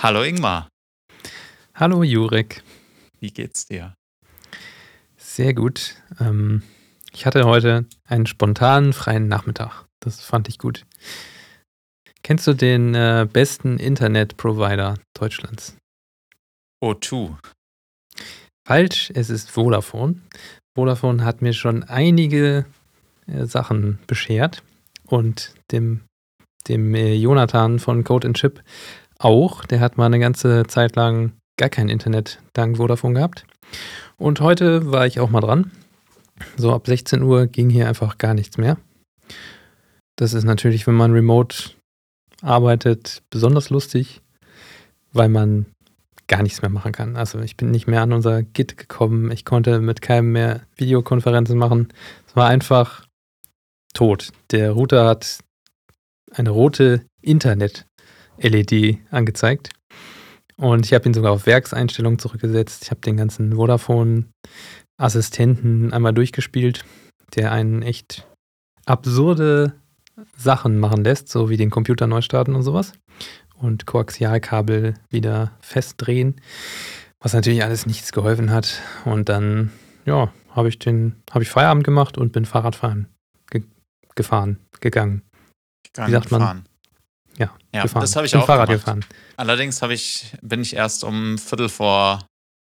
Hallo Ingmar, Hallo Jurek, wie geht's dir? sehr gut. Ähm, ich hatte heute einen spontanen freien Nachmittag. Das fand ich gut. Kennst du den äh, besten Internetprovider Deutschlands? O2. Falsch, es ist Vodafone. Vodafone hat mir schon einige äh, Sachen beschert und dem, dem äh, Jonathan von Code and Chip auch. Der hat mal eine ganze Zeit lang gar kein Internet dank Vodafone gehabt. Und heute war ich auch mal dran. So ab 16 Uhr ging hier einfach gar nichts mehr. Das ist natürlich, wenn man remote arbeitet, besonders lustig, weil man gar nichts mehr machen kann. Also ich bin nicht mehr an unser Git gekommen. Ich konnte mit keinem mehr Videokonferenzen machen. Es war einfach tot. Der Router hat eine rote Internet-LED angezeigt. Und ich habe ihn sogar auf Werkseinstellungen zurückgesetzt. Ich habe den ganzen Vodafone-Assistenten einmal durchgespielt, der einen echt absurde Sachen machen lässt, so wie den Computer neu starten und sowas. Und Koaxialkabel wieder festdrehen, was natürlich alles nichts geholfen hat. Und dann, ja, habe ich den, habe ich Feierabend gemacht und bin Fahrradfahren ge gefahren, gegangen. Gegangen, Wie sagt man? Ja, Ja, gefahren. das habe ich bin auch Fahrrad gemacht. gefahren. Allerdings habe ich, bin ich erst um Viertel vor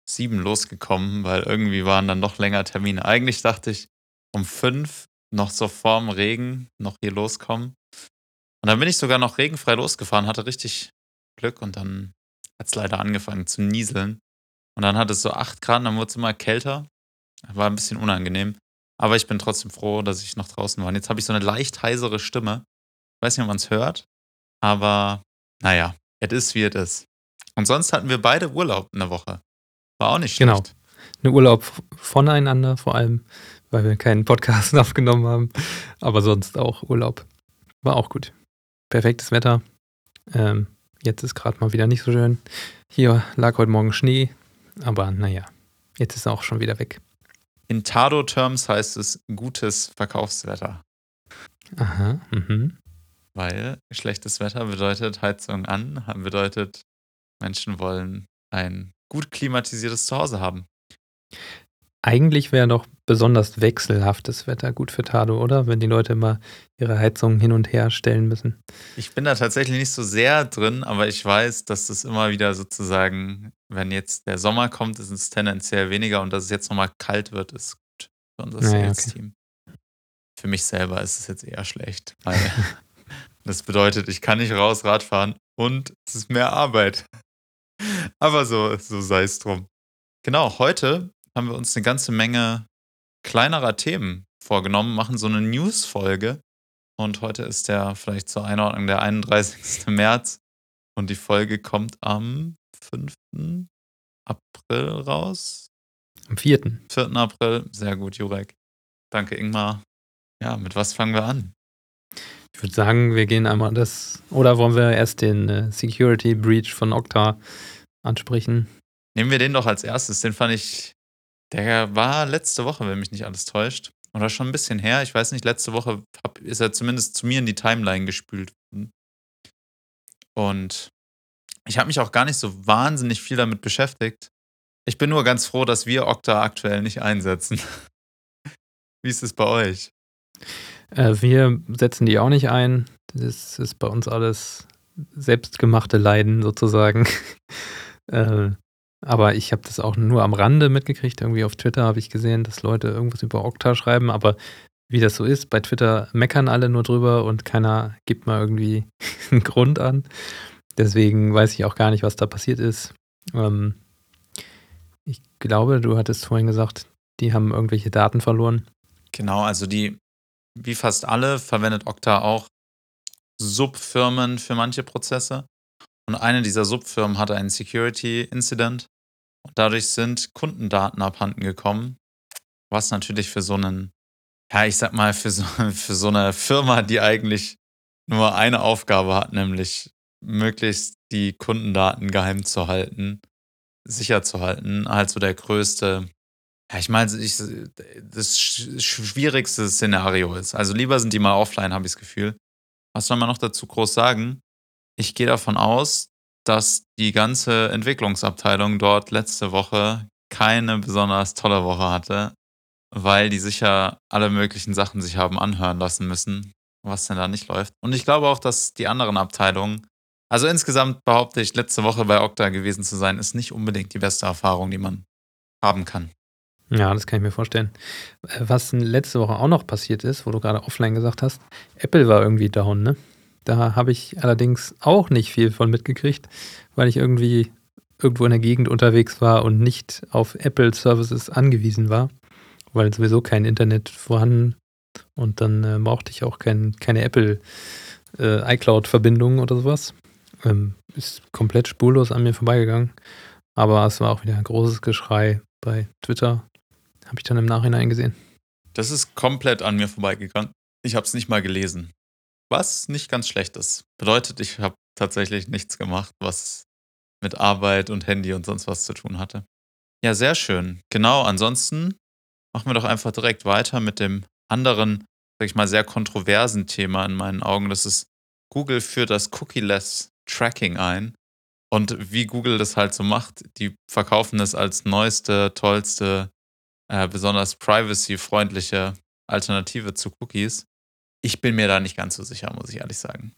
sieben losgekommen, weil irgendwie waren dann noch länger Termine. Eigentlich dachte ich um fünf noch so vorm Regen noch hier loskommen. Und dann bin ich sogar noch regenfrei losgefahren, hatte richtig Glück und dann hat es leider angefangen zu nieseln. Und dann hat es so acht Grad, dann wurde es immer kälter. War ein bisschen unangenehm. Aber ich bin trotzdem froh, dass ich noch draußen war. Und jetzt habe ich so eine leicht heisere Stimme. Ich weiß nicht, ob man es hört, aber naja, es ist wie es ist. Und sonst hatten wir beide Urlaub in der Woche. War auch nicht Genau. schlecht. Eine Urlaub voneinander, vor allem, weil wir keinen Podcast aufgenommen haben. Aber sonst auch Urlaub. War auch gut. Perfektes Wetter. Ähm, jetzt ist gerade mal wieder nicht so schön. Hier lag heute Morgen Schnee. Aber naja, jetzt ist er auch schon wieder weg. In Tado-Terms heißt es gutes Verkaufswetter. Aha, mhm. Weil schlechtes Wetter bedeutet Heizung an, bedeutet Menschen wollen ein gut klimatisiertes Zuhause haben. Eigentlich wäre doch besonders wechselhaftes Wetter gut für Tado, oder? Wenn die Leute immer ihre Heizung hin und her stellen müssen. Ich bin da tatsächlich nicht so sehr drin, aber ich weiß, dass das immer wieder sozusagen, wenn jetzt der Sommer kommt, ist es tendenziell weniger und dass es jetzt nochmal kalt wird, ist gut für unser Naja, okay. Sales-Team. Für mich selber ist es jetzt eher schlecht, weil das bedeutet, ich kann nicht raus Radfahren und es ist mehr Arbeit. Aber so, so sei es drum. Genau, heute haben wir uns eine ganze Menge kleinerer Themen vorgenommen, machen so eine News-Folge. Und heute ist der, vielleicht zur Einordnung, der 31. März. Und die Folge kommt am 5. April raus. Am 4. 4. April. Sehr gut, Jurek. Danke, Ingmar. Ja, mit was fangen wir an? Ich würde sagen, wir gehen einmal das. Oder wollen wir erst den äh, Security Breach von Okta ansprechen? Nehmen wir den doch als erstes. Den fand ich, der war letzte Woche, wenn mich nicht alles täuscht. Oder schon ein bisschen her. Ich weiß nicht, letzte Woche hab, ist er zumindest zu mir in die Timeline gespült. Und ich habe mich auch gar nicht so wahnsinnig viel damit beschäftigt. Ich bin nur ganz froh, dass wir Okta aktuell nicht einsetzen. Wie ist es bei euch? Äh, wir setzen die auch nicht ein. Das ist bei uns alles selbstgemachte Leiden sozusagen. äh, aber ich habe das auch nur am Rande mitgekriegt. Irgendwie auf Twitter habe ich gesehen, dass Leute irgendwas über Okta schreiben. Aber wie das so ist, bei Twitter meckern alle nur drüber und keiner gibt mal irgendwie einen Grund an. Deswegen weiß ich auch gar nicht, was da passiert ist. Ähm, ich glaube, du hattest vorhin gesagt, die haben irgendwelche Daten verloren. Genau, also die, wie fast alle, verwendet Okta auch Subfirmen für manche Prozesse. Und eine dieser Subfirmen hatte einen Security Incident. Und dadurch sind Kundendaten abhanden gekommen. Was natürlich für so einen, ja, ich sag mal, für so, für so eine Firma, die eigentlich nur eine Aufgabe hat, nämlich möglichst die Kundendaten geheim zu halten, sicher zu halten, halt so der größte, ja, ich meine, ich, das sch- schwierigste Szenario ist. Also lieber sind die mal offline, habe ich das Gefühl. Was soll man noch dazu groß sagen? Ich gehe davon aus, dass die ganze Entwicklungsabteilung dort letzte Woche keine besonders tolle Woche hatte, weil die sicher alle möglichen Sachen sich haben anhören lassen müssen, was denn da nicht läuft. Und ich glaube auch, dass die anderen Abteilungen, also insgesamt behaupte ich, letzte Woche bei Okta gewesen zu sein, ist nicht unbedingt die beste Erfahrung, die man haben kann. Ja, das kann ich mir vorstellen. Äh, was letzte Woche auch noch passiert ist, wo du gerade offline gesagt hast, Apple war irgendwie down, ne? Da habe ich allerdings auch nicht viel von mitgekriegt, weil ich irgendwie irgendwo in der Gegend unterwegs war und nicht auf Apple Services angewiesen war, weil sowieso kein Internet vorhanden und dann äh, brauchte ich auch kein, keine Apple äh, iCloud-Verbindung oder sowas. Ähm, ist komplett spurlos an mir vorbeigegangen. Aber es war auch wieder ein großes Geschrei bei Twitter. Habe ich dann im Nachhinein gesehen. Das ist komplett an mir vorbeigegangen. Ich habe es nicht mal gelesen. Was nicht ganz schlecht ist. Bedeutet, ich habe tatsächlich nichts gemacht, was mit Arbeit und Handy und sonst was zu tun hatte. Ja, sehr schön. Genau, ansonsten machen wir doch einfach direkt weiter mit dem anderen, sag ich mal, sehr kontroversen Thema in meinen Augen. Das ist, Google führt das Cookie-less Tracking ein. Und wie Google das halt so macht, die verkaufen es als neueste, tollste, äh, besonders privacy-freundliche Alternative zu Cookies. Ich bin mir da nicht ganz so sicher, muss ich ehrlich sagen.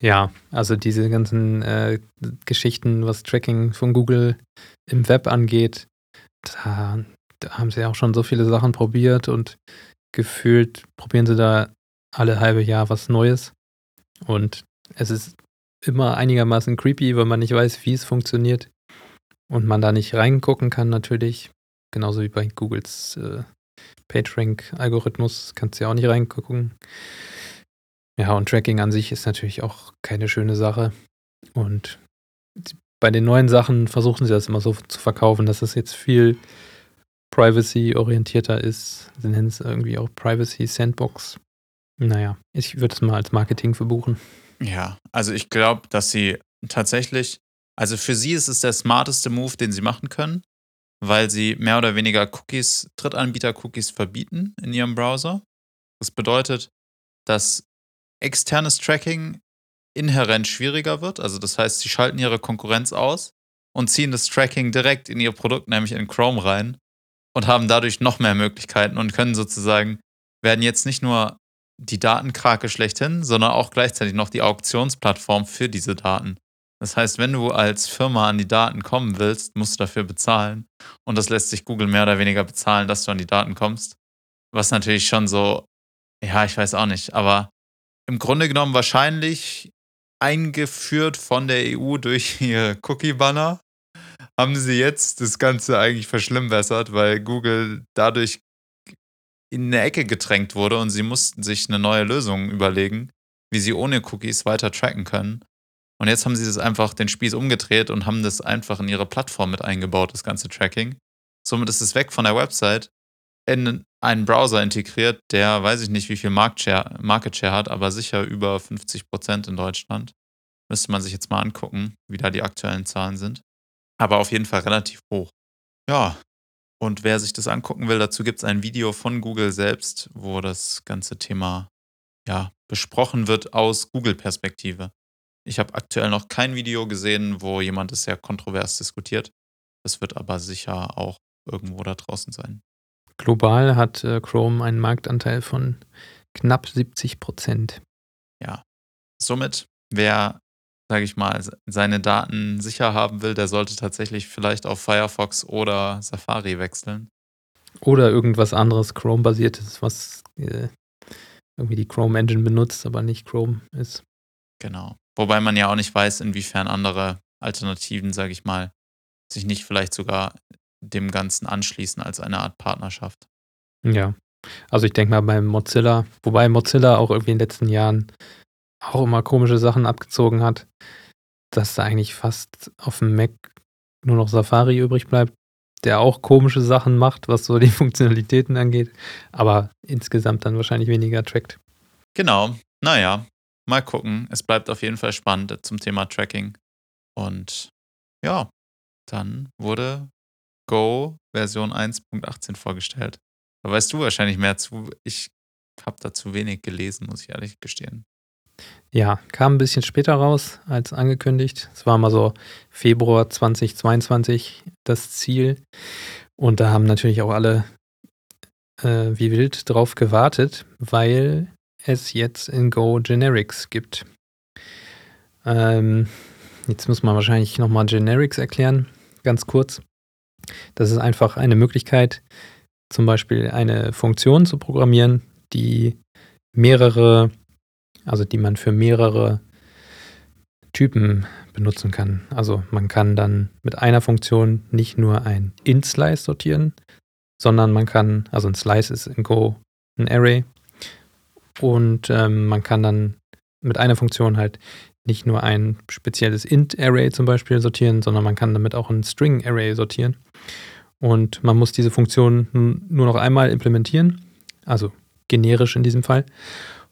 Ja, also diese ganzen äh, Geschichten, was Tracking von Google im Web angeht, da da haben sie auch schon so viele Sachen probiert und gefühlt probieren sie da alle halbe Jahr was Neues. Und es ist immer einigermaßen creepy, weil man nicht weiß, wie es funktioniert und man da nicht reingucken kann natürlich. Genauso wie bei Googles äh, PageRank-Algorithmus kannst du ja auch nicht reingucken. Ja, und Tracking an sich ist natürlich auch keine schöne Sache. Und bei den neuen Sachen versuchen sie das immer so zu verkaufen, dass es jetzt viel privacy-orientierter ist. Sie nennen es irgendwie auch Privacy Sandbox. Naja, ich würde es mal als Marketing verbuchen. Ja, also ich glaube, dass sie tatsächlich, also für sie ist es der smarteste Move, den sie machen können, weil sie mehr oder weniger Cookies, Drittanbieter-Cookies verbieten in ihrem Browser. Das bedeutet, dass externes Tracking inhärent schwieriger wird. Also das heißt, sie schalten ihre Konkurrenz aus und ziehen das Tracking direkt in ihr Produkt, nämlich in Chrome rein und haben dadurch noch mehr Möglichkeiten und können sozusagen, werden jetzt nicht nur die Datenkrake schlechthin, sondern auch gleichzeitig noch die Auktionsplattform für diese Daten. Das heißt, wenn du als Firma an die Daten kommen willst, musst du dafür bezahlen. Und das lässt sich Google mehr oder weniger bezahlen, dass du an die Daten kommst. Was natürlich schon so, ja, ich weiß auch nicht, aber im Grunde genommen wahrscheinlich eingeführt von der EU durch ihr Cookie-Banner haben sie jetzt das Ganze eigentlich verschlimmbessert, weil Google dadurch in eine Ecke gedrängt wurde und sie mussten sich eine neue Lösung überlegen, wie sie ohne Cookies weiter tracken können. Und jetzt haben sie das einfach den Spieß umgedreht und haben das einfach in ihre Plattform mit eingebaut, das ganze Tracking. Somit ist es weg von der Website in einen Browser integriert, der weiß ich nicht, wie viel Market Share, hat, aber sicher über 50 Prozent in Deutschland. Müsste man sich jetzt mal angucken, wie da die aktuellen Zahlen sind aber auf jeden Fall relativ hoch. Ja, und wer sich das angucken will, dazu gibt es ein Video von Google selbst, wo das ganze Thema ja, besprochen wird aus Google-Perspektive. Ich habe aktuell noch kein Video gesehen, wo jemand es sehr kontrovers diskutiert. Das wird aber sicher auch irgendwo da draußen sein. Global hat äh, Chrome einen Marktanteil von knapp 70 Prozent. Ja, somit, wer sage ich mal, seine Daten sicher haben will, der sollte tatsächlich vielleicht auf Firefox oder Safari wechseln. Oder irgendwas anderes Chrome-basiertes, was äh, irgendwie die Chrome Engine benutzt, aber nicht Chrome ist. Genau. Wobei man ja auch nicht weiß, inwiefern andere Alternativen, sage ich mal, sich nicht vielleicht sogar dem Ganzen anschließen als eine Art Partnerschaft. Ja. Also ich denke mal beim Mozilla, wobei Mozilla auch irgendwie in den letzten Jahren auch immer komische Sachen abgezogen hat, dass da eigentlich fast auf dem Mac nur noch Safari übrig bleibt, der auch komische Sachen macht, was so die Funktionalitäten angeht, aber insgesamt dann wahrscheinlich weniger trackt. Genau, naja, mal gucken. Es bleibt auf jeden Fall spannend zum Thema Tracking. Und ja, dann wurde Go Version 1.18 vorgestellt. Da weißt du wahrscheinlich mehr zu. Ich habe da zu wenig gelesen, muss ich ehrlich gestehen. Ja, kam ein bisschen später raus als angekündigt. Es war mal so Februar 2022 das Ziel. Und da haben natürlich auch alle äh, wie wild drauf gewartet, weil es jetzt in Go Generics gibt. Ähm, jetzt muss man wahrscheinlich nochmal Generics erklären, ganz kurz. Das ist einfach eine Möglichkeit, zum Beispiel eine Funktion zu programmieren, die mehrere, also die man für mehrere Typen benutzen kann. Also man kann dann mit einer Funktion nicht nur ein int-Slice sortieren, sondern man kann, also ein Slice ist in Go ein Array und ähm, man kann dann mit einer Funktion halt nicht nur ein spezielles int-Array zum Beispiel sortieren, sondern man kann damit auch ein String-Array sortieren. Und man muss diese Funktion nur noch einmal implementieren, also generisch in diesem Fall,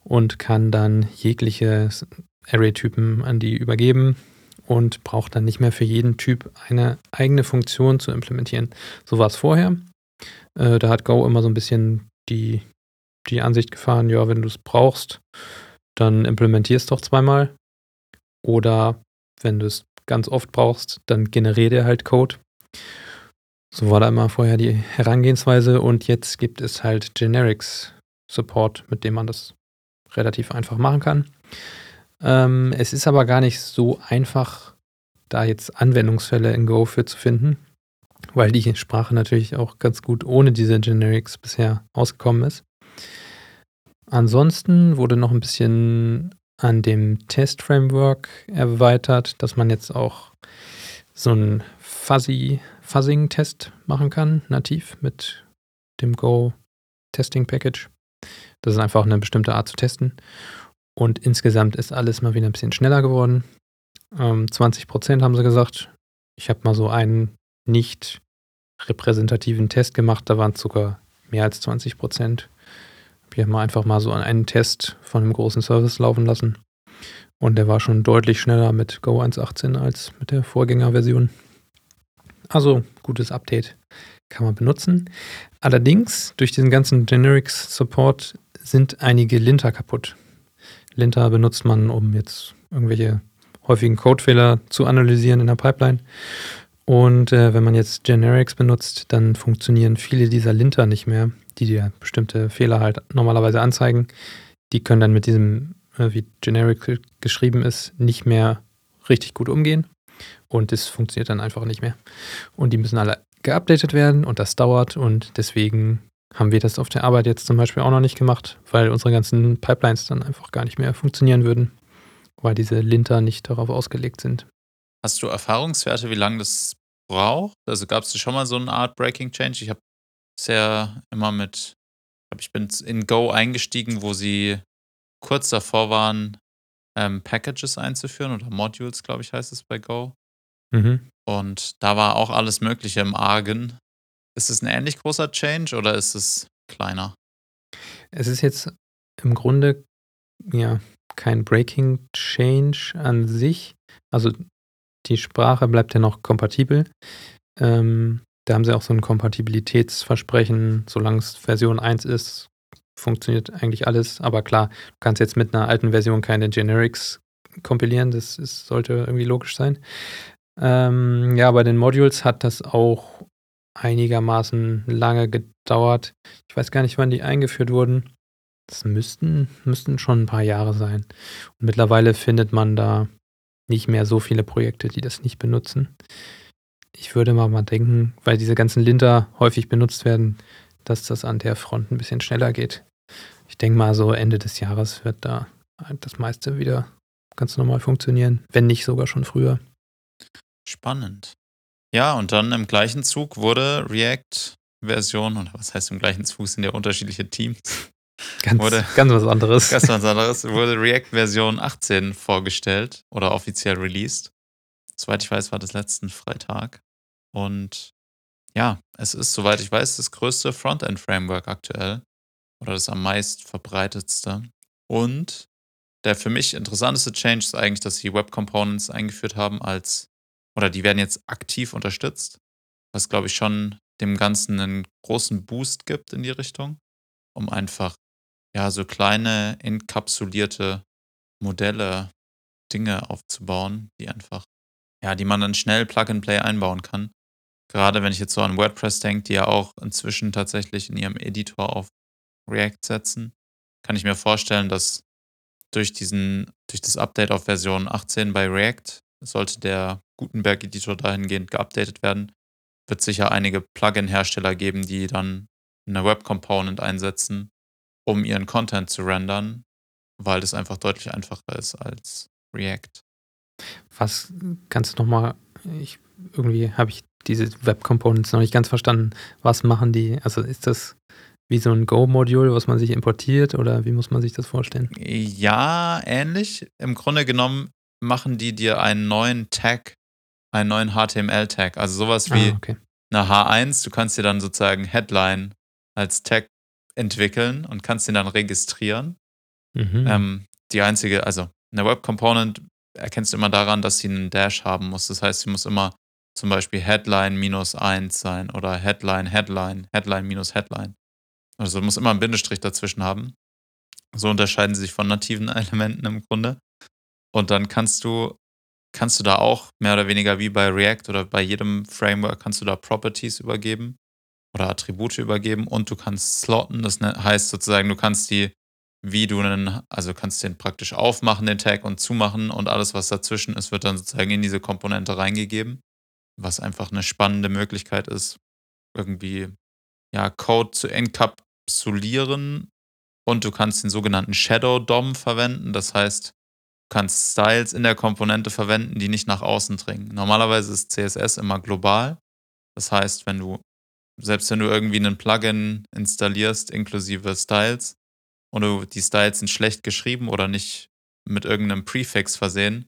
und kann dann jegliche Array-Typen an die übergeben und braucht dann nicht mehr für jeden Typ eine eigene Funktion zu implementieren. So war es vorher. Äh, da hat Go immer so ein bisschen die, die Ansicht gefahren, ja, wenn du es brauchst, dann implementier es doch zweimal. Oder wenn du es ganz oft brauchst, dann generiere halt Code. So war da immer vorher die Herangehensweise und jetzt gibt es halt Generics Support, mit dem man das relativ einfach machen kann. Ähm, es ist aber gar nicht so einfach, da jetzt Anwendungsfälle in Go für zu finden, weil die Sprache natürlich auch ganz gut ohne diese Generics bisher ausgekommen ist. Ansonsten wurde noch ein bisschen an dem Test-Framework erweitert, dass man jetzt auch so einen Fuzzy, Fuzzing-Test machen kann, nativ mit dem Go Testing Package. Das ist einfach eine bestimmte Art zu testen. Und insgesamt ist alles mal wieder ein bisschen schneller geworden. Ähm, 20 Prozent haben sie gesagt. Ich habe mal so einen nicht repräsentativen Test gemacht. Da waren es sogar mehr als 20 Prozent. Wir haben einfach mal so einen Test von einem großen Service laufen lassen. Und der war schon deutlich schneller mit Go 1.18 als mit der Vorgängerversion. Also gutes Update kann man benutzen. Allerdings, durch diesen ganzen Generics Support sind einige Linter kaputt. Linter benutzt man, um jetzt irgendwelche häufigen Codefehler zu analysieren in der Pipeline. Und äh, wenn man jetzt Generics benutzt, dann funktionieren viele dieser Linter nicht mehr, die dir bestimmte Fehler halt normalerweise anzeigen. Die können dann mit diesem, äh, wie Generic geschrieben ist, nicht mehr richtig gut umgehen. Und das funktioniert dann einfach nicht mehr. Und die müssen alle geupdatet werden und das dauert. Und deswegen haben wir das auf der Arbeit jetzt zum Beispiel auch noch nicht gemacht, weil unsere ganzen Pipelines dann einfach gar nicht mehr funktionieren würden, weil diese Linter nicht darauf ausgelegt sind. Hast du Erfahrungswerte, wie lange das braucht? Also gab es schon mal so eine Art Breaking Change? Ich habe bisher immer mit, ich bin in Go eingestiegen, wo sie kurz davor waren, ähm, Packages einzuführen oder Modules, glaube ich, heißt es bei Go. Mhm. Und da war auch alles Mögliche im Argen. Ist es ein ähnlich großer Change oder ist es kleiner? Es ist jetzt im Grunde ja kein Breaking Change an sich. Also die Sprache bleibt ja noch kompatibel. Ähm, da haben sie auch so ein Kompatibilitätsversprechen, solange es Version 1 ist, funktioniert eigentlich alles. Aber klar, du kannst jetzt mit einer alten Version keine Generics kompilieren, das ist, sollte irgendwie logisch sein. Ähm, ja, bei den Modules hat das auch einigermaßen lange gedauert. Ich weiß gar nicht, wann die eingeführt wurden. Das müssten, müssten schon ein paar Jahre sein. Und mittlerweile findet man da nicht mehr so viele Projekte, die das nicht benutzen. Ich würde mal, mal denken, weil diese ganzen Linter häufig benutzt werden, dass das an der Front ein bisschen schneller geht. Ich denke mal, so Ende des Jahres wird da das meiste wieder ganz normal funktionieren, wenn nicht sogar schon früher. Spannend. Ja, und dann im gleichen Zug wurde React-Version, oder was heißt im gleichen Zug, sind ja unterschiedliche Teams. Ganz, wurde, ganz was anderes. Ganz was anderes. Wurde React-Version 18 vorgestellt oder offiziell released. Soweit ich weiß, war das letzten Freitag. Und ja, es ist, soweit ich weiß, das größte Frontend-Framework aktuell. Oder das am meist verbreitetste. Und der für mich interessanteste Change ist eigentlich, dass sie Web Components eingeführt haben als oder die werden jetzt aktiv unterstützt, was glaube ich schon dem Ganzen einen großen Boost gibt in die Richtung, um einfach ja so kleine enkapsulierte Modelle, Dinge aufzubauen, die einfach, ja, die man dann schnell Plug-and-Play einbauen kann. Gerade wenn ich jetzt so an WordPress denke, die ja auch inzwischen tatsächlich in ihrem Editor auf React setzen, kann ich mir vorstellen, dass durch diesen, durch das Update auf Version 18 bei React sollte der Gutenberg-Editor dahingehend geupdatet werden, wird sicher einige Plugin-Hersteller geben, die dann eine Web-Component einsetzen, um ihren Content zu rendern, weil das einfach deutlich einfacher ist als React. Was kannst du nochmal, irgendwie habe ich diese Web Components noch nicht ganz verstanden. Was machen die? Also ist das wie so ein Go-Modul, was man sich importiert oder wie muss man sich das vorstellen? Ja, ähnlich. Im Grunde genommen machen die dir einen neuen Tag, einen neuen HTML-Tag. Also sowas wie ah, okay. eine H1. Du kannst dir dann sozusagen Headline als Tag entwickeln und kannst den dann registrieren. Mhm. Ähm, die einzige, also eine Web Component erkennst du immer daran, dass sie einen Dash haben muss. Das heißt, sie muss immer zum Beispiel Headline minus 1 sein oder Headline, Headline, Headline minus Headline. Also muss immer ein Bindestrich dazwischen haben. So unterscheiden sie sich von nativen Elementen im Grunde. Und dann kannst du, kannst du da auch mehr oder weniger wie bei React oder bei jedem Framework kannst du da Properties übergeben oder Attribute übergeben und du kannst slotten. Das ne, heißt sozusagen, du kannst die, wie du einen, also kannst den praktisch aufmachen, den Tag und zumachen und alles, was dazwischen ist, wird dann sozusagen in diese Komponente reingegeben was einfach eine spannende Möglichkeit ist, irgendwie ja, Code zu enkapsulieren und du kannst den sogenannten Shadow DOM verwenden. Das heißt, du kannst Styles in der Komponente verwenden, die nicht nach außen dringen. Normalerweise ist CSS immer global. Das heißt, wenn du, selbst wenn du irgendwie einen Plugin installierst inklusive Styles und die Styles sind schlecht geschrieben oder nicht mit irgendeinem Prefix versehen,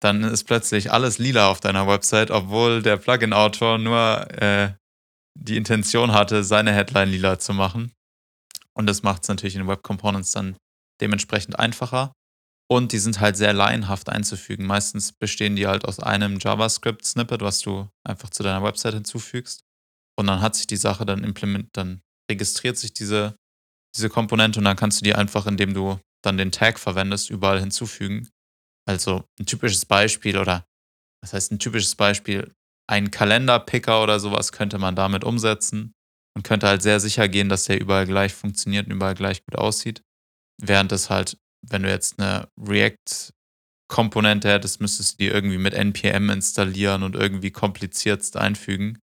dann ist plötzlich alles lila auf deiner Website, obwohl der Plugin-Autor nur äh, die Intention hatte, seine Headline lila zu machen. Und das macht es natürlich in Web Components dann dementsprechend einfacher. Und die sind halt sehr laienhaft einzufügen. Meistens bestehen die halt aus einem JavaScript-Snippet, was du einfach zu deiner Website hinzufügst. Und dann hat sich die Sache dann implementiert, dann registriert sich diese, diese Komponente und dann kannst du die einfach, indem du dann den Tag verwendest, überall hinzufügen. Also ein typisches Beispiel oder was heißt ein typisches Beispiel? Ein Kalenderpicker oder sowas könnte man damit umsetzen und könnte halt sehr sicher gehen, dass der überall gleich funktioniert und überall gleich gut aussieht. Während es halt, wenn du jetzt eine React-Komponente hättest, müsstest du die irgendwie mit NPM installieren und irgendwie kompliziert einfügen.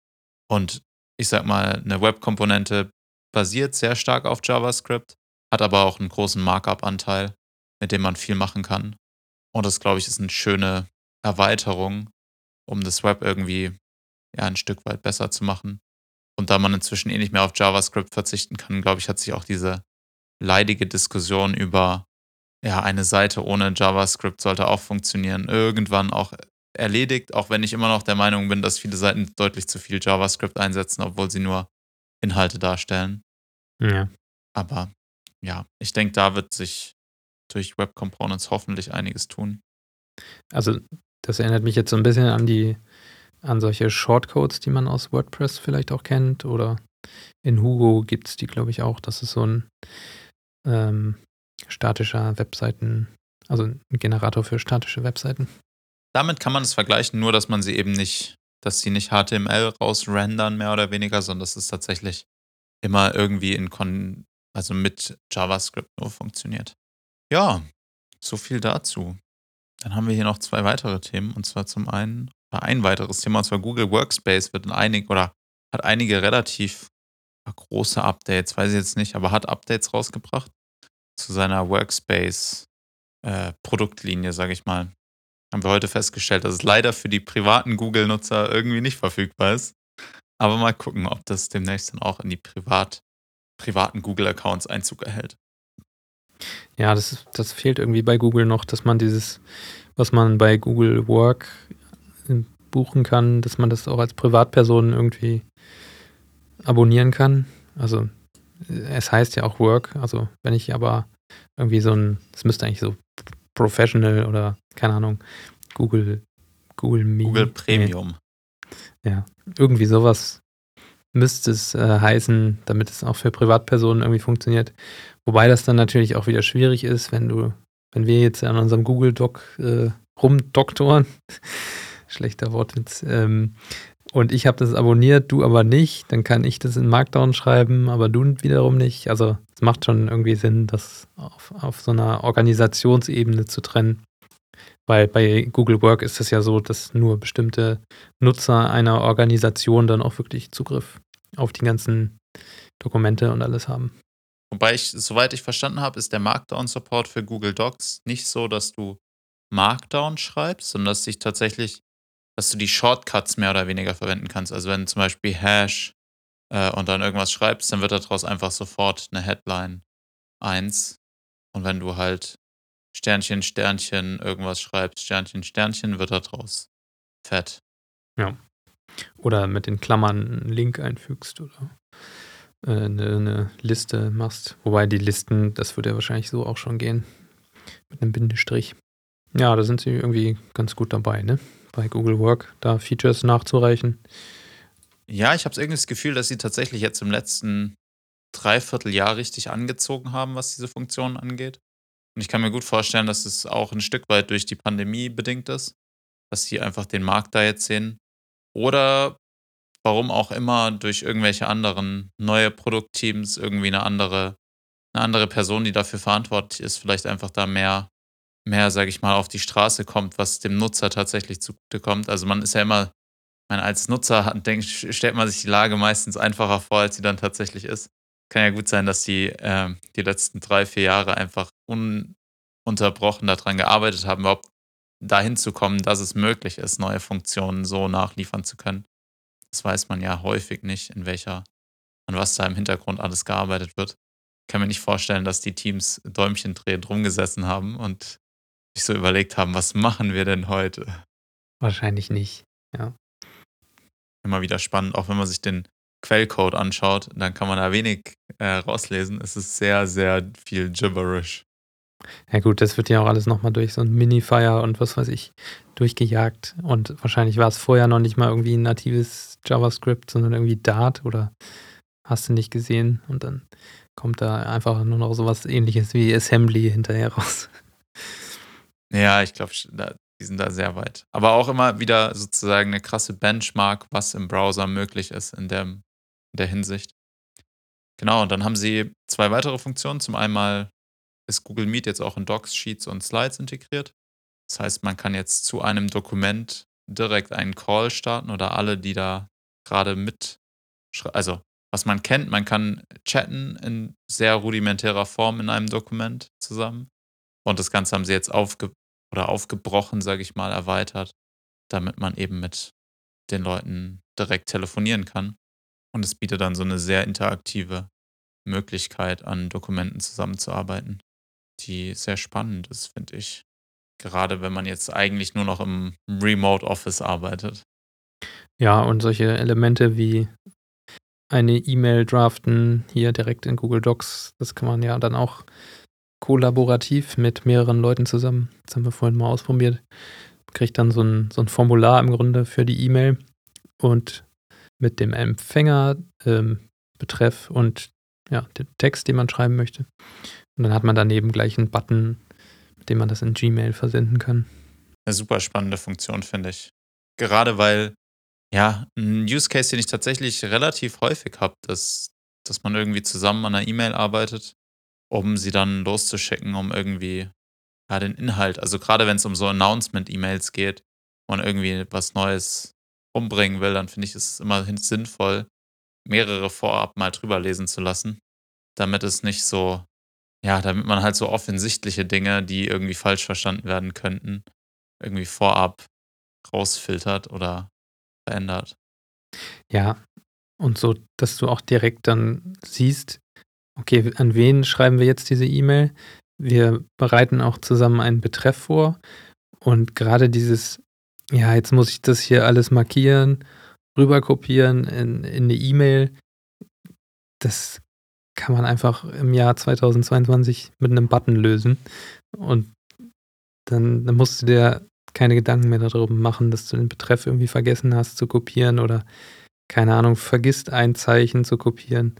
Und ich sag mal, eine Web-Komponente basiert sehr stark auf JavaScript, hat aber auch einen großen Markup-Anteil, mit dem man viel machen kann. Und das, glaube ich, ist eine schöne Erweiterung, um das Web irgendwie ja, ein Stück weit besser zu machen. Und da man inzwischen eh nicht mehr auf JavaScript verzichten kann, glaube ich, hat sich auch diese leidige Diskussion über, ja, eine Seite ohne JavaScript sollte auch funktionieren, irgendwann auch erledigt, auch wenn ich immer noch der Meinung bin, dass viele Seiten deutlich zu viel JavaScript einsetzen, obwohl sie nur Inhalte darstellen. Ja. Aber ja, ich denke, da wird sich durch Web Components hoffentlich einiges tun. Also, das erinnert mich jetzt so ein bisschen an die, an solche Shortcodes, die man aus WordPress vielleicht auch kennt. Oder in Hugo gibt es die, glaube ich, auch. Das ist so ein ähm, statischer Webseiten, also ein Generator für statische Webseiten. Damit kann man es vergleichen, nur dass man sie eben nicht, dass sie nicht HTML rausrendern, mehr oder weniger, sondern dass es tatsächlich immer irgendwie in Kon also mit JavaScript nur funktioniert. Ja, so viel dazu. Dann haben wir hier noch zwei weitere Themen. Und zwar zum einen, ein weiteres Thema, und zwar Google Workspace wird in einigen oder hat einige relativ große Updates, weiß ich jetzt nicht, aber hat Updates rausgebracht zu seiner Workspace-Produktlinie, äh, sage ich mal. Haben wir heute festgestellt, dass es leider für die privaten Google-Nutzer irgendwie nicht verfügbar ist. Aber mal gucken, ob das demnächst dann auch in die privat, privaten Google-Accounts Einzug erhält. Ja, das, das fehlt irgendwie bei Google noch, dass man dieses, was man bei Google Work buchen kann, dass man das auch als Privatperson irgendwie abonnieren kann. Also es heißt ja auch Work, also wenn ich aber irgendwie so ein, es müsste eigentlich so Professional oder keine Ahnung, Google, Google Me. Google Premium. Ja, irgendwie sowas müsste es äh, heißen, damit es auch für Privatpersonen irgendwie funktioniert. Wobei das dann natürlich auch wieder schwierig ist, wenn du wenn wir jetzt an unserem Google Doc äh, rumdoktoren, schlechter Wortwitz, ähm, und ich habe das abonniert, du aber nicht, dann kann ich das in Markdown schreiben, aber du wiederum nicht. Also es macht schon irgendwie Sinn, das auf, auf so einer Organisationsebene zu trennen. Weil bei Google Work ist es ja so, dass nur bestimmte Nutzer einer Organisation dann auch wirklich Zugriff auf die ganzen Dokumente und alles haben. Wobei ich, soweit ich verstanden habe, ist der Markdown-Support für Google Docs nicht so, dass du Markdown schreibst, sondern dass sich tatsächlich dass du die Shortcuts mehr oder weniger verwenden kannst. Also wenn zum Beispiel Hash äh, und dann irgendwas schreibst, dann wird daraus einfach sofort eine Headline 1. Und wenn du halt Sternchen, Sternchen, irgendwas schreibst, Sternchen, Sternchen, wird daraus fett. Ja. Oder mit den Klammern einen Link einfügst oder äh, eine, eine Liste machst. Wobei die Listen, das würde ja wahrscheinlich so auch schon gehen. Mit einem Bindestrich. Ja, da sind sie irgendwie ganz gut dabei, ne? Bei Google Work, da Features nachzureichen. Ja, ich habe irgendwie das Gefühl, dass sie tatsächlich jetzt im letzten Dreivierteljahr richtig angezogen haben, was diese Funktionen angeht. Und ich kann mir gut vorstellen, dass es auch ein Stück weit durch die Pandemie bedingt ist, dass sie einfach den Markt da jetzt sehen. Oder warum auch immer durch irgendwelche anderen neue Produktteams irgendwie eine andere, eine andere Person, die dafür verantwortlich ist, vielleicht einfach da mehr mehr, sage ich mal, auf die Straße kommt, was dem Nutzer tatsächlich zugutekommt. Also man ist ja immer, man als Nutzer denkt, stellt man sich die Lage meistens einfacher vor, als sie dann tatsächlich ist. Kann ja gut sein, dass die äh, die letzten drei, vier Jahre einfach ununterbrochen daran gearbeitet haben, überhaupt dahin zu kommen, dass es möglich ist, neue Funktionen so nachliefern zu können. Das weiß man ja häufig nicht, in welcher, an was da im Hintergrund alles gearbeitet wird. Ich kann mir nicht vorstellen, dass die Teams Däumchen drehend rumgesessen haben und sich so überlegt haben, was machen wir denn heute? Wahrscheinlich nicht, ja. Immer wieder spannend, auch wenn man sich den Quellcode anschaut, dann kann man da wenig äh, rauslesen. Es ist sehr, sehr viel gibberish. Ja gut, das wird ja auch alles nochmal durch so ein Minifier und was weiß ich durchgejagt. Und wahrscheinlich war es vorher noch nicht mal irgendwie ein natives JavaScript, sondern irgendwie Dart oder hast du nicht gesehen. Und dann kommt da einfach nur noch sowas ähnliches wie Assembly hinterher raus. Ja, ich glaube, die sind da sehr weit. Aber auch immer wieder sozusagen eine krasse Benchmark, was im Browser möglich ist in der, in der Hinsicht. Genau, und dann haben sie zwei weitere Funktionen. Zum einen ist Google Meet jetzt auch in Docs, Sheets und Slides integriert. Das heißt, man kann jetzt zu einem Dokument direkt einen Call starten oder alle, die da gerade mit, also was man kennt, man kann chatten in sehr rudimentärer Form in einem Dokument zusammen. Und das Ganze haben sie jetzt aufge oder aufgebrochen, sage ich mal, erweitert, damit man eben mit den Leuten direkt telefonieren kann. Und es bietet dann so eine sehr interaktive Möglichkeit, an Dokumenten zusammenzuarbeiten, die sehr spannend ist, finde ich. Gerade wenn man jetzt eigentlich nur noch im Remote Office arbeitet. Ja, und solche Elemente wie eine E-Mail draften hier direkt in Google Docs, das kann man ja dann auch kollaborativ mit mehreren Leuten zusammen. Das haben wir vorhin mal ausprobiert. Kriegt dann so ein, so ein Formular im Grunde für die E-Mail und mit dem Empfänger, ähm, Betreff und ja, den Text, den man schreiben möchte. Und dann hat man daneben gleich einen Button, mit dem man das in Gmail versenden kann. Eine super spannende Funktion, finde ich. Gerade weil, ja, ein Use Case, den ich tatsächlich relativ häufig habe, dass, dass man irgendwie zusammen an einer E-Mail arbeitet um sie dann loszuschicken, um irgendwie ja, den Inhalt, also gerade wenn es um so Announcement-E-Mails geht, wo man irgendwie was Neues umbringen will, dann finde ich es immerhin sinnvoll, mehrere vorab mal drüber lesen zu lassen, damit es nicht so, ja, damit man halt so offensichtliche Dinge, die irgendwie falsch verstanden werden könnten, irgendwie vorab rausfiltert oder verändert. Ja, und so, dass du auch direkt dann siehst, okay, an wen schreiben wir jetzt diese E-Mail? Wir bereiten auch zusammen einen Betreff vor. Und gerade dieses, ja, jetzt muss ich das hier alles markieren, rüberkopieren in, in eine E-Mail, das kann man einfach im Jahr 2022 mit einem Button lösen. Und dann, dann musst du dir keine Gedanken mehr darüber machen, dass du den Betreff irgendwie vergessen hast zu kopieren oder keine Ahnung, vergisst ein Zeichen zu kopieren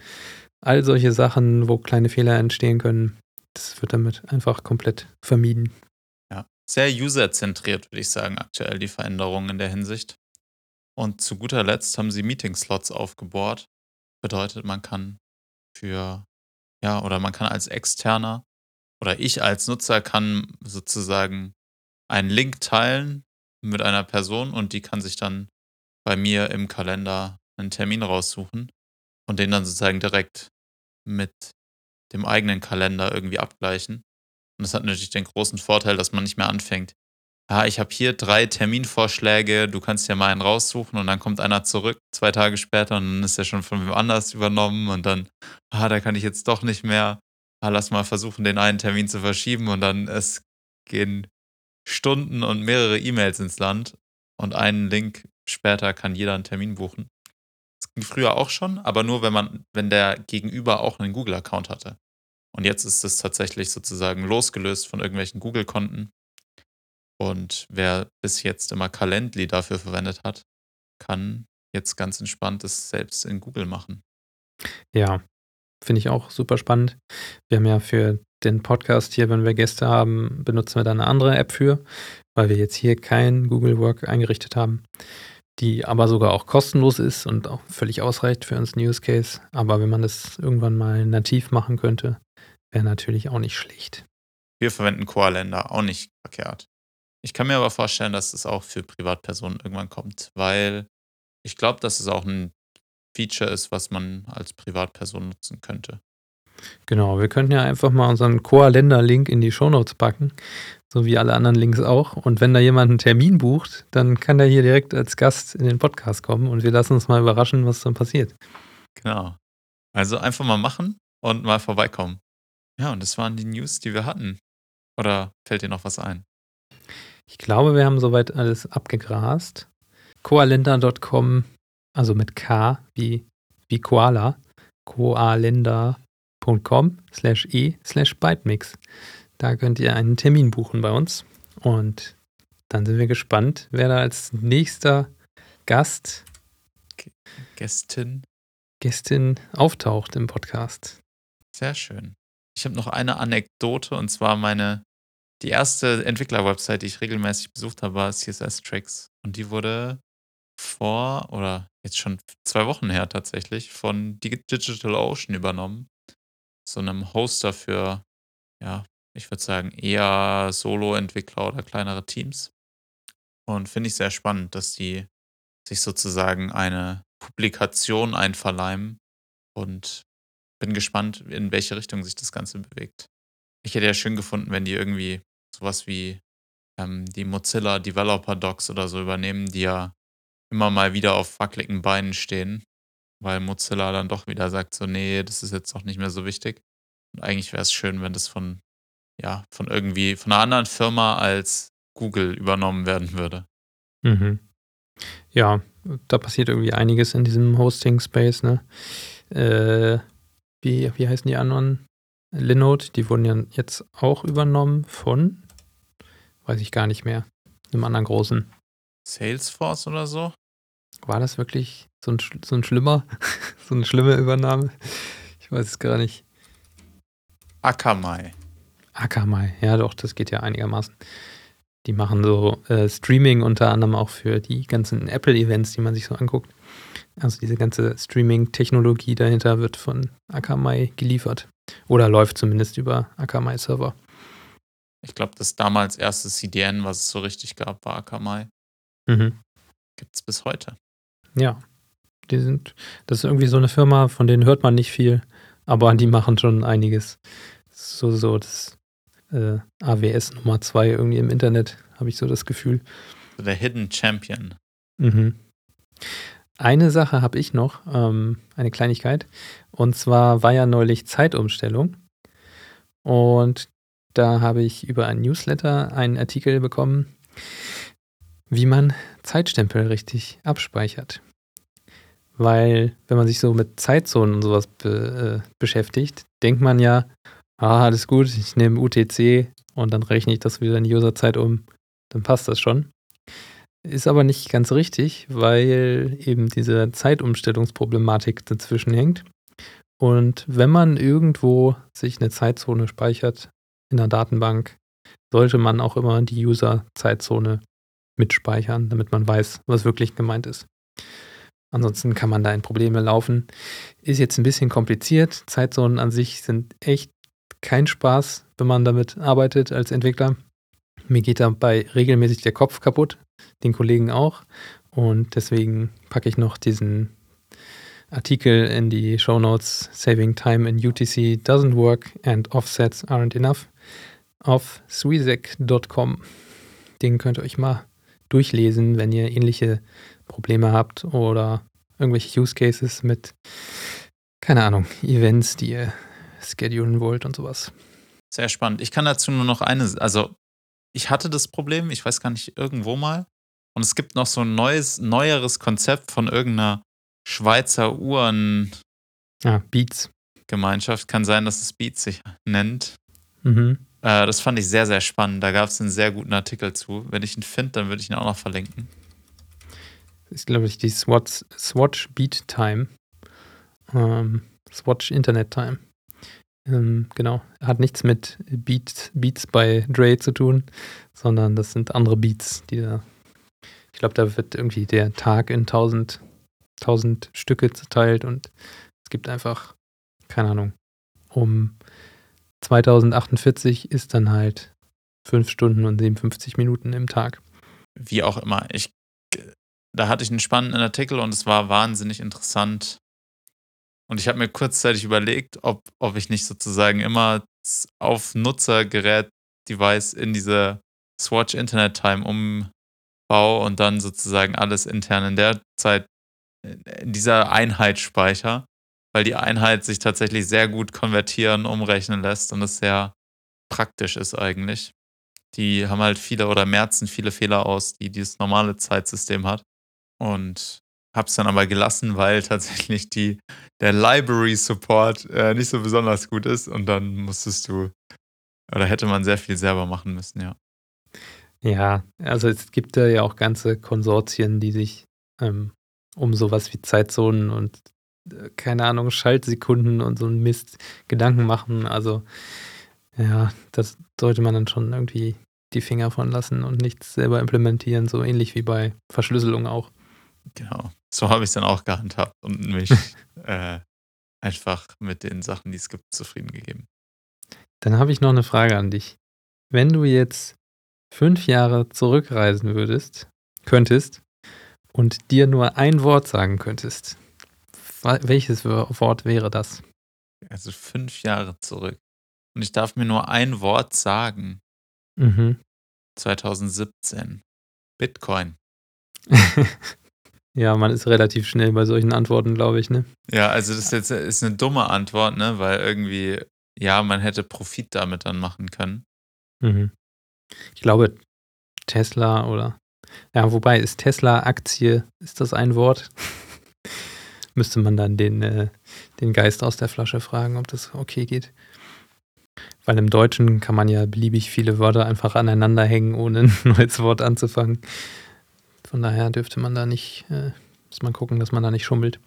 all solche Sachen, wo kleine Fehler entstehen können, das wird damit einfach komplett vermieden. Ja, sehr userzentriert, würde ich sagen, aktuell die Veränderungen in der Hinsicht. Und zu guter Letzt haben sie Meeting-Slots aufgebohrt. Bedeutet, man kann für, ja, oder man kann als Externer oder ich als Nutzer kann sozusagen einen Link teilen mit einer Person und die kann sich dann bei mir im Kalender einen Termin raussuchen und den dann sozusagen direkt mit dem eigenen Kalender irgendwie abgleichen. Und das hat natürlich den großen Vorteil, dass man nicht mehr anfängt. Ja, ich habe hier drei Terminvorschläge, du kannst ja mal einen raussuchen und dann kommt einer zurück, zwei Tage später und dann ist er schon von wem anders übernommen und dann, ah, da kann ich jetzt doch nicht mehr. Ah, lass mal versuchen, den einen Termin zu verschieben und dann es gehen Stunden und mehrere E-Mails ins Land und einen Link später kann jeder einen Termin buchen. Das früher auch schon, aber nur wenn man, wenn der Gegenüber auch einen Google-Account hatte. Und jetzt ist es tatsächlich sozusagen losgelöst von irgendwelchen Google-Konten. Und wer bis jetzt immer Calendly dafür verwendet hat, kann jetzt ganz entspannt es selbst in Google machen. Ja, finde ich auch super spannend. Wir haben ja für den Podcast hier, wenn wir Gäste haben, benutzen wir da eine andere App für, weil wir jetzt hier kein Google Work eingerichtet haben, die aber sogar auch kostenlos ist und auch völlig ausreicht für uns News Case. Aber wenn man das irgendwann mal nativ machen könnte, wäre natürlich auch nicht schlecht. Wir verwenden Coalender, auch nicht verkehrt. Ich kann mir aber vorstellen, dass es auch für Privatpersonen irgendwann kommt, weil ich glaube, dass es auch ein Feature ist, was man als Privatperson nutzen könnte. Genau, wir könnten ja einfach mal unseren Coalender-Link in die Shownotes packen, so wie alle anderen Links auch. Und wenn da jemand einen Termin bucht, dann kann der hier direkt als Gast in den Podcast kommen und wir lassen uns mal überraschen, was dann passiert. Genau. Also einfach mal machen und mal vorbeikommen. Ja, und das waren die News, die wir hatten. Oder fällt dir noch was ein? Ich glaube, wir haben soweit alles abgegrast. Coalender.com, also mit K wie, wie Koala, koalender.com slash e slash Bytemix. Da könnt ihr einen Termin buchen bei uns. Und dann sind wir gespannt, wer da als nächster Gast, Gästin, Gästin auftaucht im Podcast. Sehr schön. Ich habe noch eine Anekdote und zwar meine, die erste Entwickler-Website, die ich regelmäßig besucht habe, war CSS Tricks. Und die wurde vor oder jetzt schon zwei Wochen her tatsächlich von DigitalOcean übernommen. So einem Hoster für, ja, ich würde sagen, eher Solo-Entwickler oder kleinere Teams. Und finde ich sehr spannend, dass die sich sozusagen eine Publikation einverleimen und bin gespannt, in welche Richtung sich das Ganze bewegt. Ich hätte ja schön gefunden, wenn die irgendwie sowas wie ähm, die Mozilla Developer Docs oder so übernehmen, die ja immer mal wieder auf wackeligen Beinen stehen, weil Mozilla dann doch wieder sagt so, nee, das ist jetzt doch nicht mehr so wichtig. Und eigentlich wäre es schön, wenn das von, ja, von irgendwie, von einer anderen Firma als Google übernommen werden würde. Mhm. Ja, da passiert irgendwie einiges in diesem Hosting-Space, ne? Äh, wie, wie heißen die anderen? Linode, die wurden ja jetzt auch übernommen von, weiß ich gar nicht mehr, einem anderen großen. Salesforce oder so? War das wirklich so ein, so ein schlimmer, so eine schlimme Übernahme? Ich weiß es gar nicht. Akamai. Akamai, ja doch, das geht ja einigermaßen. Die machen so äh, Streaming unter anderem auch für die ganzen Apple-Events, die man sich so anguckt. Also diese ganze Streaming-Technologie dahinter wird von Akamai geliefert. Oder läuft zumindest über Akamai-Server. Ich glaube, das damals erste CDN, was es so richtig gab, war Akamai. Mhm. Gibt es bis heute. Ja. Die sind, das ist irgendwie so eine Firma, von denen hört man nicht viel, aber die machen schon einiges. So, so das äh, AWS Nummer 2 irgendwie im Internet, habe ich so das Gefühl. Der Hidden Champion. Mhm. Eine Sache habe ich noch, ähm, eine Kleinigkeit. Und zwar war ja neulich Zeitumstellung. Und da habe ich über ein Newsletter einen Artikel bekommen, wie man Zeitstempel richtig abspeichert. Weil, wenn man sich so mit Zeitzonen und sowas be äh, beschäftigt, denkt man ja, ah, alles gut, ich nehme UTC und dann rechne ich das wieder in Userzeit um, dann passt das schon. Ist aber nicht ganz richtig, weil eben diese Zeitumstellungsproblematik dazwischen hängt. Und wenn man irgendwo sich eine Zeitzone speichert in der Datenbank, sollte man auch immer die User-Zeitzone mitspeichern, damit man weiß, was wirklich gemeint ist. Ansonsten kann man da in Probleme laufen. Ist jetzt ein bisschen kompliziert. Zeitzonen an sich sind echt kein Spaß, wenn man damit arbeitet als Entwickler. Mir geht dabei regelmäßig der Kopf kaputt, den Kollegen auch. Und deswegen packe ich noch diesen Artikel in die Show Notes. Saving time in UTC doesn't work and offsets aren't enough auf swezek.com. Den könnt ihr euch mal durchlesen, wenn ihr ähnliche Probleme habt oder irgendwelche Use Cases mit, keine Ahnung, Events, die ihr schedulen wollt und sowas. Sehr spannend. Ich kann dazu nur noch eine, also ich hatte das Problem, ich weiß gar nicht, irgendwo mal. Und es gibt noch so ein neues, neueres Konzept von irgendeiner Schweizer Uhren. Ja, Beats. Gemeinschaft. Kann sein, dass es Beats sich nennt. Mhm. Äh, das fand ich sehr, sehr spannend. Da gab es einen sehr guten Artikel zu. Wenn ich ihn finde, dann würde ich ihn auch noch verlinken. Das ist, glaube ich, die Swatch, Swatch Beat Time. Ähm, Swatch Internet Time. Ähm, genau. Hat nichts mit Beats, Beats bei Dre zu tun, sondern das sind andere Beats, die da. Ich glaube, da wird irgendwie der Tag in tausend, tausend Stücke zerteilt und es gibt einfach, keine Ahnung, um 2048 ist dann halt 5 Stunden und 57 Minuten im Tag. Wie auch immer. Ich, da hatte ich einen spannenden Artikel und es war wahnsinnig interessant. Und ich habe mir kurzzeitig überlegt, ob, ob ich nicht sozusagen immer auf Nutzergerät-Device in diese Swatch Internet Time umbaue und dann sozusagen alles intern in der Zeit in dieser Einheit speichere weil die Einheit sich tatsächlich sehr gut konvertieren, umrechnen lässt und es sehr praktisch ist eigentlich. Die haben halt viele oder merzen viele Fehler aus, die dieses normale Zeitsystem hat. Und hab's dann aber gelassen, weil tatsächlich die, der Library Support äh, nicht so besonders gut ist und dann musstest du oder hätte man sehr viel selber machen müssen, ja. Ja, also es gibt da ja auch ganze Konsortien, die sich ähm, um sowas wie Zeitzonen und keine Ahnung, Schaltsekunden und so ein Mist Gedanken machen. Also ja, das sollte man dann schon irgendwie die Finger von lassen und nichts selber implementieren, so ähnlich wie bei Verschlüsselung auch. Genau, so habe ich es dann auch gehandhabt und mich äh, einfach mit den Sachen, die es gibt, zufrieden gegeben. Dann habe ich noch eine Frage an dich. Wenn du jetzt fünf Jahre zurückreisen würdest, könntest und dir nur ein Wort sagen könntest, welches Wort wäre das? Also fünf Jahre zurück. Und ich darf mir nur ein Wort sagen. Mhm. 2017. Bitcoin. ja, man ist relativ schnell bei solchen Antworten, glaube ich, ne? Ja, also das ist jetzt ist eine dumme Antwort, ne? Weil irgendwie, ja, man hätte Profit damit dann machen können. Mhm. Ich glaube, Tesla oder. Ja, wobei ist Tesla-Aktie, ist das ein Wort? müsste man dann den, äh, den Geist aus der Flasche fragen, ob das okay geht. Weil im Deutschen kann man ja beliebig viele Wörter einfach aneinander hängen, ohne ein neues Wort anzufangen. Von daher dürfte man da nicht, äh, muss man gucken, dass man da nicht schummelt.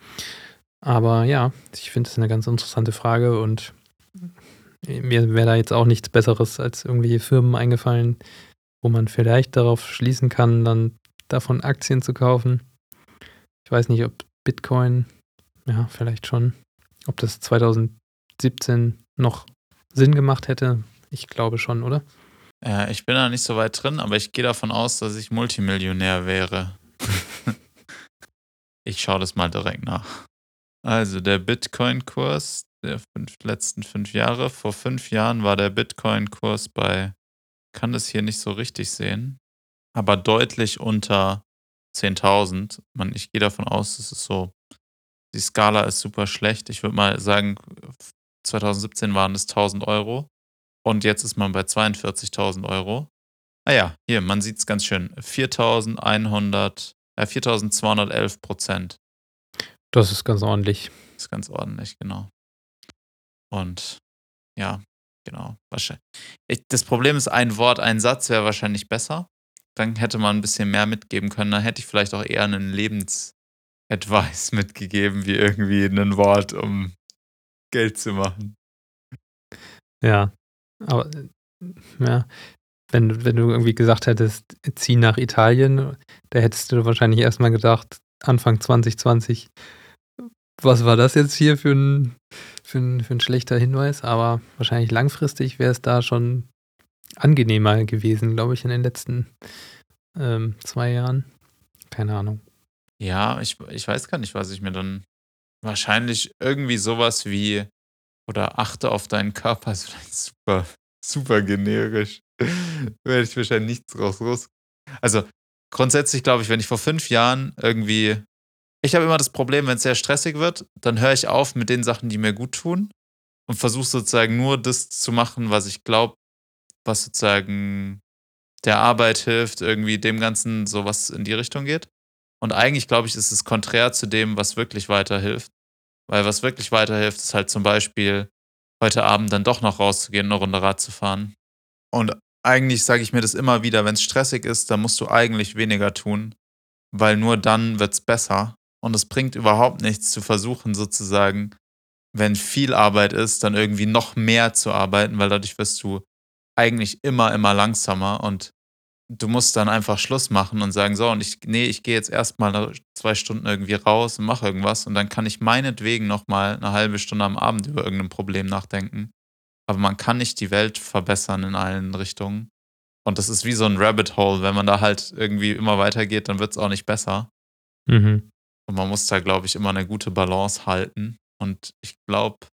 Aber ja, ich finde es eine ganz interessante Frage und mir wäre da jetzt auch nichts Besseres als irgendwelche Firmen eingefallen, wo man vielleicht darauf schließen kann, dann davon Aktien zu kaufen. Ich weiß nicht, ob Bitcoin ja, vielleicht schon. Ob das 2017 noch Sinn gemacht hätte, ich glaube schon, oder? Ja, ich bin da nicht so weit drin, aber ich gehe davon aus, dass ich Multimillionär wäre. ich schaue das mal direkt nach. Also der Bitcoin-Kurs der fünf, letzten fünf Jahre. Vor fünf Jahren war der Bitcoin-Kurs bei, kann das hier nicht so richtig sehen, aber deutlich unter 10.000. Ich gehe davon aus, es ist so die Skala ist super schlecht. Ich würde mal sagen, 2017 waren es 1000 Euro und jetzt ist man bei 42.000 Euro. Ah ja, hier, man sieht es ganz schön. 4.100, äh, 4.211 Prozent. Das ist ganz ordentlich. Das ist ganz ordentlich, genau. Und ja, genau. Wahrscheinlich. Das Problem ist, ein Wort, ein Satz wäre wahrscheinlich besser. Dann hätte man ein bisschen mehr mitgeben können. Dann hätte ich vielleicht auch eher einen Lebens, Advice mitgegeben, wie irgendwie ein Wort, um Geld zu machen. Ja, aber ja, wenn, wenn du irgendwie gesagt hättest, zieh nach Italien, da hättest du wahrscheinlich erstmal gedacht, Anfang 2020, was war das jetzt hier für ein, für ein, für ein schlechter Hinweis? Aber wahrscheinlich langfristig wäre es da schon angenehmer gewesen, glaube ich, in den letzten ähm, zwei Jahren. Keine Ahnung. Ja, ich, ich weiß gar nicht, was ich mir dann wahrscheinlich irgendwie sowas wie oder achte auf deinen Körper, ist super, super generisch. Werde ich wahrscheinlich nichts draus los. Also grundsätzlich glaube ich, wenn ich vor fünf Jahren irgendwie. Ich habe immer das Problem, wenn es sehr stressig wird, dann höre ich auf mit den Sachen, die mir gut tun und versuche sozusagen nur das zu machen, was ich glaube, was sozusagen der Arbeit hilft, irgendwie dem Ganzen sowas in die Richtung geht. Und eigentlich, glaube ich, ist es konträr zu dem, was wirklich weiterhilft. Weil was wirklich weiterhilft, ist halt zum Beispiel heute Abend dann doch noch rauszugehen, eine Runde Rad zu fahren. Und eigentlich sage ich mir das immer wieder, wenn es stressig ist, dann musst du eigentlich weniger tun, weil nur dann wird es besser. Und es bringt überhaupt nichts zu versuchen, sozusagen, wenn viel Arbeit ist, dann irgendwie noch mehr zu arbeiten, weil dadurch wirst du eigentlich immer, immer langsamer und du musst dann einfach Schluss machen und sagen, so, und ich, nee, ich gehe jetzt erstmal zwei Stunden irgendwie raus und mache irgendwas und dann kann ich meinetwegen nochmal eine halbe Stunde am Abend über irgendein Problem nachdenken. Aber man kann nicht die Welt verbessern in allen Richtungen. Und das ist wie so ein Rabbit Hole. Wenn man da halt irgendwie immer weitergeht, dann wird es auch nicht besser. Mhm. Und man muss da, glaube ich, immer eine gute Balance halten. Und ich glaube,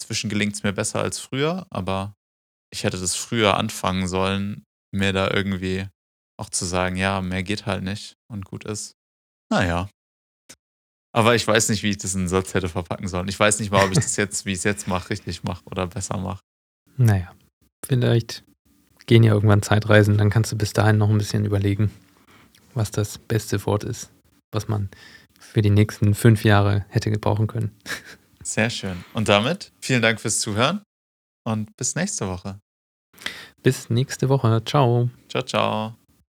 inzwischen gelingt es mir besser als früher, aber ich hätte das früher anfangen sollen, mir da irgendwie auch zu sagen, ja, mehr geht halt nicht und gut ist. Naja. Aber ich weiß nicht, wie ich das in einen Satz hätte verpacken sollen. Ich weiß nicht mal, ob ich das jetzt, wie ich es jetzt mache, richtig mache oder besser mache. Naja, vielleicht gehen ja irgendwann Zeitreisen, dann kannst du bis dahin noch ein bisschen überlegen, was das beste Wort ist, was man für die nächsten fünf Jahre hätte gebrauchen können. Sehr schön. Und damit vielen Dank fürs Zuhören und bis nächste Woche. Bis nächste Woche. Ciao. Ciao, ciao.